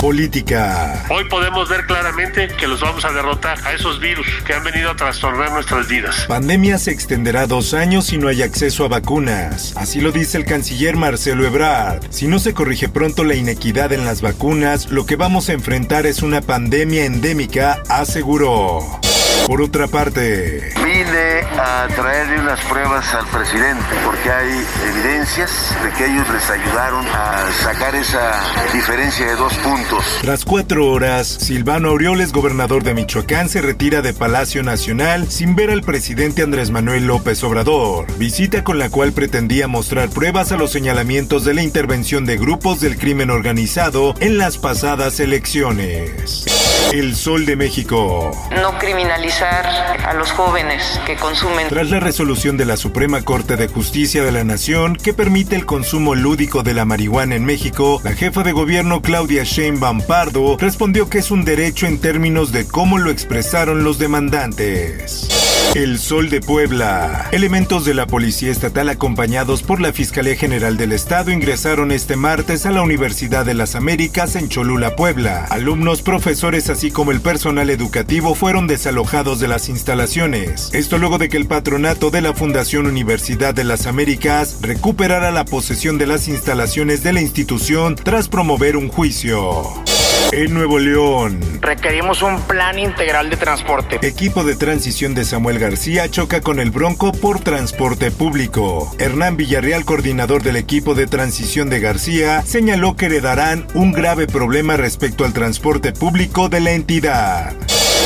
Política. Hoy podemos ver claramente que los vamos a derrotar a esos virus que han venido a trastornar nuestras vidas. Pandemia se extenderá dos años y no hay acceso a vacunas. Así lo dice el canciller Marcelo Ebrard. Si no se corrige pronto la inequidad en las vacunas, lo que vamos a enfrentar es una pandemia endémica, aseguró. Por otra parte, vine a traerle unas pruebas al presidente porque hay evidencias de que ellos les ayudaron a sacar esa diferencia de dos puntos. Tras cuatro horas, Silvano Aureoles, gobernador de Michoacán, se retira de Palacio Nacional sin ver al presidente Andrés Manuel López Obrador, visita con la cual pretendía mostrar pruebas a los señalamientos de la intervención de grupos del crimen organizado en las pasadas elecciones. El Sol de México. No criminalizar a los jóvenes que consumen. Tras la resolución de la Suprema Corte de Justicia de la Nación que permite el consumo lúdico de la marihuana en México, la jefa de gobierno Claudia Sheinbaum Pardo respondió que es un derecho en términos de cómo lo expresaron los demandantes. El Sol de Puebla. Elementos de la Policía Estatal acompañados por la Fiscalía General del Estado ingresaron este martes a la Universidad de las Américas en Cholula, Puebla. Alumnos, profesores así como el personal educativo fueron desalojados de las instalaciones. Esto luego de que el patronato de la Fundación Universidad de las Américas recuperara la posesión de las instalaciones de la institución tras promover un juicio. En Nuevo León. Requerimos un plan integral de transporte. Equipo de transición de Samuel García choca con el Bronco por transporte público. Hernán Villarreal, coordinador del equipo de transición de García, señaló que heredarán un grave problema respecto al transporte público de la entidad.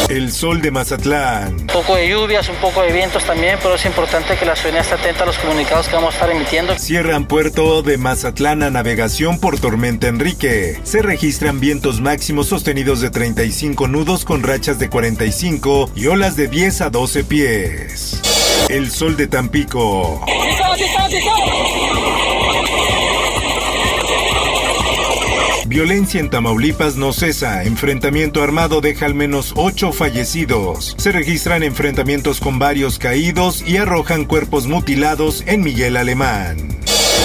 El sol de Mazatlán. Un poco de lluvias, un poco de vientos también, pero es importante que la ciudadanía esté atenta a los comunicados que vamos a estar emitiendo. Cierran puerto de Mazatlán a navegación por tormenta Enrique. Se registran vientos máximos sostenidos de 35 nudos con rachas de 45 y olas de 10 a 12 pies. El sol de Tampico. Violencia en Tamaulipas no cesa. Enfrentamiento armado deja al menos ocho fallecidos. Se registran enfrentamientos con varios caídos y arrojan cuerpos mutilados en Miguel Alemán.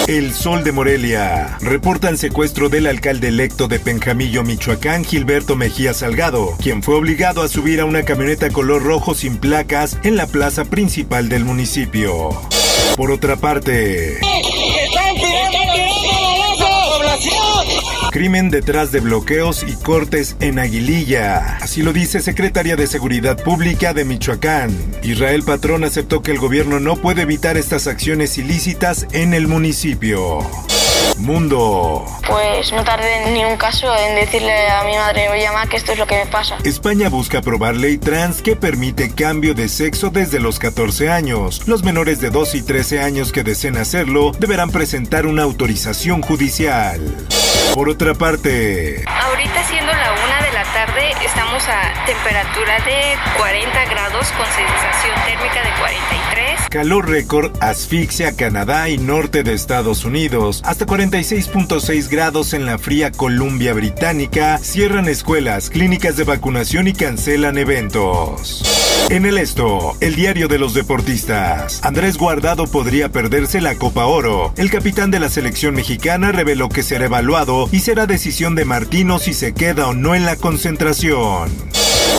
El Sol de Morelia. Reportan secuestro del alcalde electo de Penjamillo, Michoacán, Gilberto Mejía Salgado, quien fue obligado a subir a una camioneta color rojo sin placas en la plaza principal del municipio. Por otra parte... Crimen detrás de bloqueos y cortes en Aguililla. Así lo dice Secretaria de Seguridad Pública de Michoacán. Israel Patrón aceptó que el gobierno no puede evitar estas acciones ilícitas en el municipio. Mundo. Pues no tardé ni un caso en decirle a mi madre, oye mamá, que esto es lo que me pasa. España busca aprobar ley trans que permite cambio de sexo desde los 14 años. Los menores de 12 y 13 años que deseen hacerlo deberán presentar una autorización judicial. Por otra parte... Ahorita siendo la estamos a temperatura de 40 grados con sensación térmica de 43. Calor récord asfixia Canadá y norte de Estados Unidos. Hasta 46.6 grados en la fría Columbia Británica. Cierran escuelas, clínicas de vacunación y cancelan eventos. En el esto, el diario de los deportistas. Andrés Guardado podría perderse la Copa Oro. El capitán de la selección mexicana reveló que será evaluado y será decisión de Martino si se queda o no en la concentración.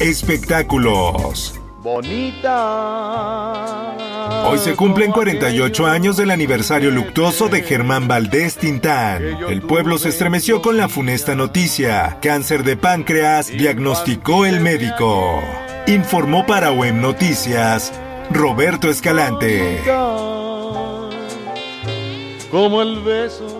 Espectáculos. Bonita. Hoy se cumplen 48 años del aniversario luctuoso de Germán Valdés Tintán. El pueblo se estremeció con la funesta noticia. Cáncer de páncreas diagnosticó el médico. Informó para Web Noticias Roberto Escalante. Como el beso.